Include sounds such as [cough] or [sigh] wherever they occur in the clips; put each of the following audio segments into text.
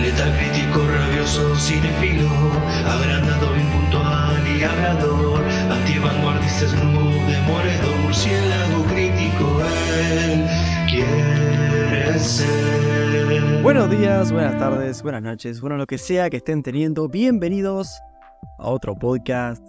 Letal crítico, rabioso, cinefilo, agrandado, impuntual y hablador, antivanguardista, snoop, demoledor, murciélago crítico, él quiere ser. Buenos días, buenas tardes, buenas noches, bueno, lo que sea que estén teniendo, bienvenidos a otro podcast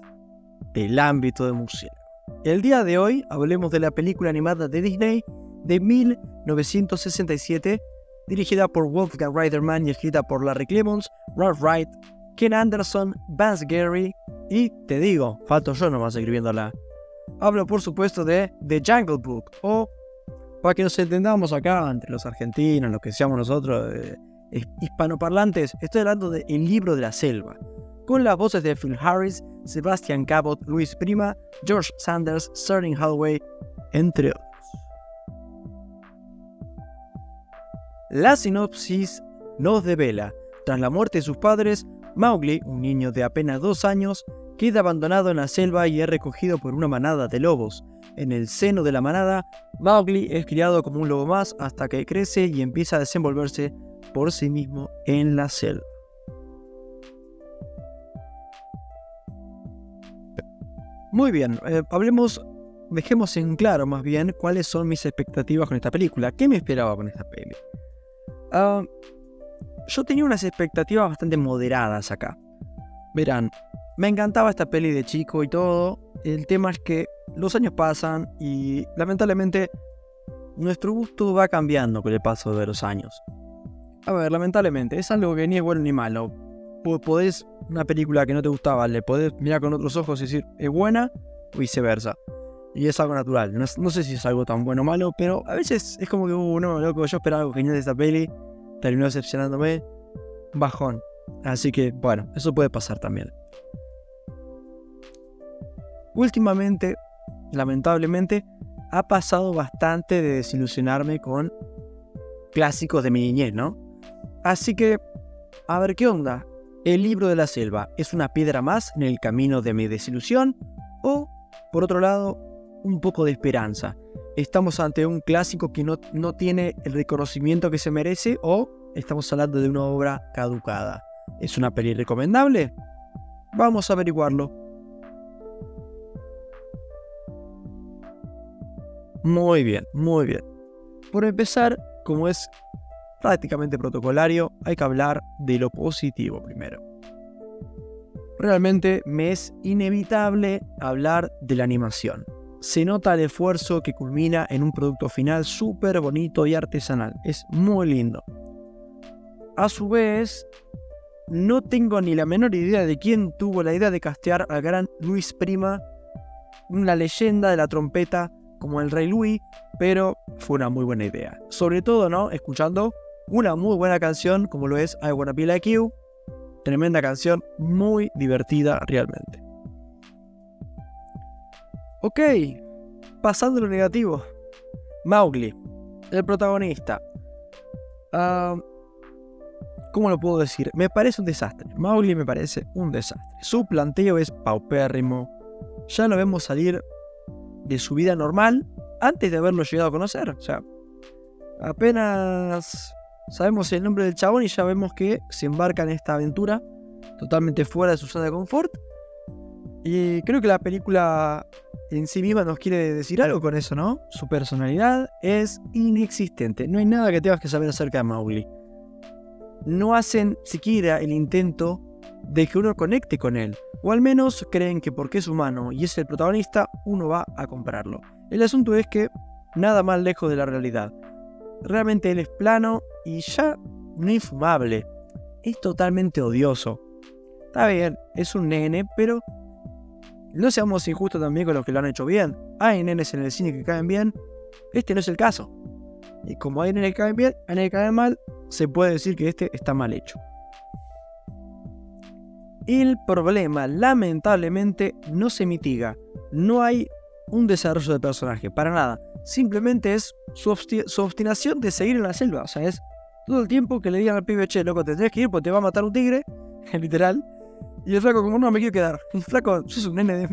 del ámbito de murciélago. El día de hoy hablemos de la película animada de Disney de 1967, dirigida por Wolfgang Reiterman y escrita por Larry Clemons, Ralph Wright, Ken Anderson, Vance Gary y, te digo, falto yo nomás escribiéndola. Hablo por supuesto de The Jungle Book, o para que nos entendamos acá entre los argentinos, los que seamos nosotros, eh, hispanoparlantes, estoy hablando de El libro de la selva, con las voces de Phil Harris, Sebastian Cabot, Luis Prima, George Sanders, Sterling Holloway, entre otros. La sinopsis nos devela, tras la muerte de sus padres, Mowgli, un niño de apenas dos años, queda abandonado en la selva y es recogido por una manada de lobos. En el seno de la manada, Mowgli es criado como un lobo más hasta que crece y empieza a desenvolverse por sí mismo en la selva. Muy bien, eh, hablemos, dejemos en claro más bien cuáles son mis expectativas con esta película. ¿Qué me esperaba con esta peli? Ah, yo tenía unas expectativas bastante moderadas acá. Verán, me encantaba esta peli de chico y todo. El tema es que los años pasan y lamentablemente nuestro gusto va cambiando con el paso de los años. A ver, lamentablemente, es algo que ni es bueno ni malo. Podés, una película que no te gustaba, le podés mirar con otros ojos y decir, es buena o viceversa. Y es algo natural. No, sé si es algo tan bueno o malo, pero a veces es como que, uh, no, loco, yo esperaba algo genial de esta peli, terminó decepcionándome, bajón. Así que, bueno, eso puede pasar también. Últimamente, lamentablemente, ha pasado bastante de desilusionarme con clásicos de mi niñez, ¿no? Así que, a ver qué onda. ¿El libro de la selva es una piedra más en el camino de mi desilusión? ¿O, por otro lado, un poco de esperanza? ¿Estamos ante un clásico que no, no tiene el reconocimiento que se merece? ¿O estamos hablando de una obra caducada? ¿Es una peli recomendable? Vamos a averiguarlo. Muy bien, muy bien. Por empezar, como es prácticamente protocolario, hay que hablar de lo positivo primero. Realmente me es inevitable hablar de la animación. Se nota el esfuerzo que culmina en un producto final súper bonito y artesanal. Es muy lindo. A su vez, no tengo ni la menor idea de quién tuvo la idea de castear al gran Luis Prima, una leyenda de la trompeta como el Rey Louis, pero fue una muy buena idea. Sobre todo, ¿no? Escuchando una muy buena canción como lo es I Wanna Be Like You. Tremenda canción, muy divertida realmente. Ok, pasando lo negativo. Mowgli, el protagonista. Ah, ¿Cómo lo puedo decir? Me parece un desastre. Mowgli me parece un desastre. Su planteo es paupérrimo. Ya lo vemos salir de su vida normal antes de haberlo llegado a conocer. O sea, apenas sabemos el nombre del chabón y ya vemos que se embarca en esta aventura totalmente fuera de su zona de confort. Y creo que la película en sí misma nos quiere decir algo con eso, ¿no? Su personalidad es inexistente. No hay nada que tengas que saber acerca de Mowgli no hacen siquiera el intento de que uno conecte con él, o al menos creen que porque es humano y es el protagonista, uno va a comprarlo. El asunto es que nada más lejos de la realidad. Realmente él es plano y ya no infumable. Es totalmente odioso. Está bien, es un nene, pero no seamos injustos también con los que lo han hecho bien. Hay nenes en el cine que caen bien. Este no es el caso. Y como hay nenes que caen bien, que caen mal, se puede decir que este está mal hecho. El problema, lamentablemente, no se mitiga. No hay un desarrollo de personaje, para nada. Simplemente es su, obstinación de seguir en la selva. O sea, es todo el tiempo que le digan al pibe, che, loco, te que ir porque te va a matar un tigre, [laughs] literal. Y el flaco, como no me quiero quedar. El flaco, sos un nene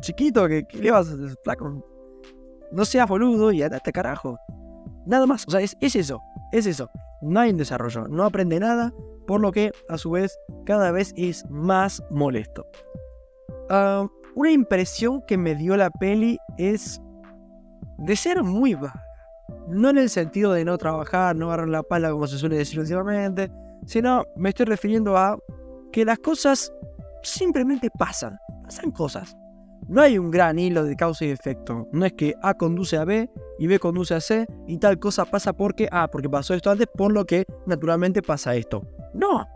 chiquito, que, le vas a flaco? No seas boludo y andate carajo. Nada más. O sea, es, es eso. Es eso. No hay un desarrollo. No aprende nada. Por lo que, a su vez, cada vez es más molesto. Ah, una impresión que me dio la peli es de ser muy vaga. No en el sentido de no trabajar, no agarrar la pala como se suele decir últimamente, sino me estoy refiriendo a que las cosas simplemente pasan, pasan cosas. No hay un gran hilo de causa y efecto. No es que A conduce a B y B conduce a C y tal cosa pasa porque A, porque pasó esto antes, por lo que naturalmente pasa esto. No.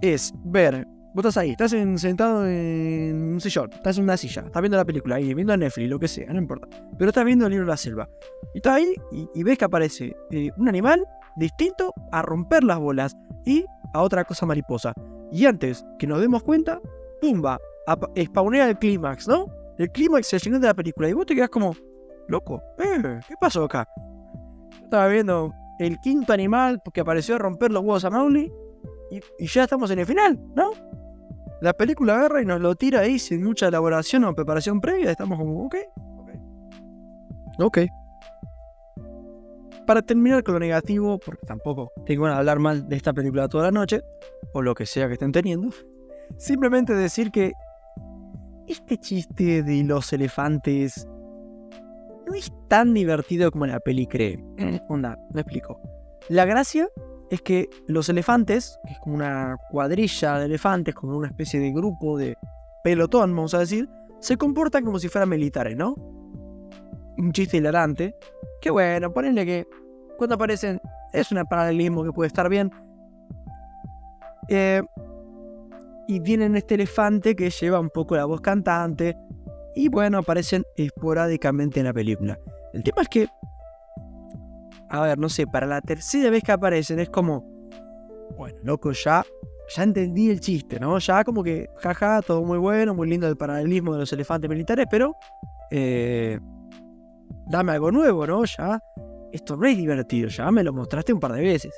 Es ver, vos estás ahí, estás sentado en un sillón, estás en una silla, estás viendo la película ahí, viendo Netflix, lo que sea, no importa. Pero estás viendo el libro de la selva. Y estás ahí y, ves que aparece eh, un animal distinto a romper las bolas y a otra cosa mariposa. Y antes que nos demos cuenta, ¡pumba! Spawnea el clímax, ¿no? El clímax se llenó de la película y vos te quedas como, loco, eh, ¿qué pasó acá? estaba viendo el quinto animal que apareció a romper los huevos a Mauli y, ya estamos en el final, ¿no? La película agarra y nos lo tira ahí sin mucha elaboración o preparación previa. Estamos como, ok, ok. Ok. Para terminar con lo negativo, porque tampoco tengo de hablar mal de esta película toda la noche, o lo que sea que estén teniendo, simplemente decir que este chiste de los elefantes no es tan divertido como la peli cree. Onda, me explico. La gracia es que los elefantes, que es como una cuadrilla de elefantes, como una especie de grupo de pelotón, vamos a decir, se comportan como si fueran militares, ¿no? Un chiste hilarante. Que bueno, ponenle que cuando aparecen es un paralelismo que puede estar bien. Eh, y tienen este elefante que lleva un poco la voz cantante y bueno, aparecen esporádicamente en la película. El tema es que, a ver, no sé, para la tercera vez que aparecen es como, bueno, loco, ya, ya entendí el chiste, ¿no? Ya como que, jaja, todo muy bueno, muy lindo el paralelismo de los elefantes militares, pero, eh, dame algo nuevo, ¿no? Ya, esto no es divertido, ya me lo mostraste un par de veces.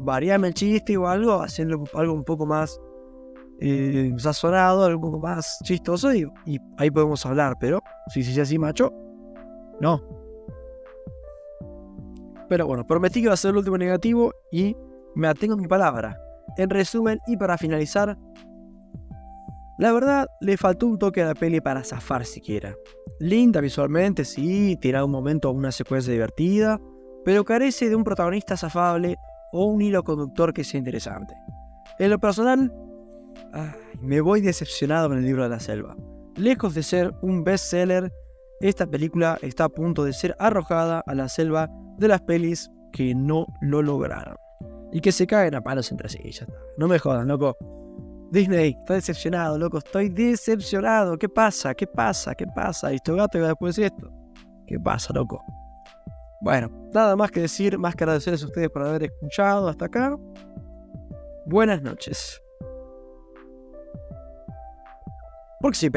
Variame el chiste o algo, haciendo algo un poco más eh, sazonado, algo más chistoso y, ahí podemos hablar, pero si se así, macho, no. Pero bueno, prometí que iba a ser el último negativo y me atengo a mi palabra. En resumen y para finalizar, la verdad le faltó un toque a la peli para zafar siquiera. Linda visualmente, sí, tiene un momento una secuencia divertida, pero carece de un protagonista zafable o un hilo conductor que sea interesante. En lo personal, me voy decepcionado con el libro de la selva. Lejos de ser un bestseller, esta película está a punto de ser arrojada a la selva de las pelis que no lo lograron. Y que se caen a palos entre sí, ya está. No me jodan, loco. Disney, está decepcionado, loco. Estoy decepcionado. ¿Qué pasa? ¿Qué pasa? ¿Qué pasa? ¿Y esto gato va después de esto? ¿Qué pasa, loco? Bueno, nada más que decir, más que agradecerles a ustedes por haber escuchado hasta acá. Buenas noches. Porque se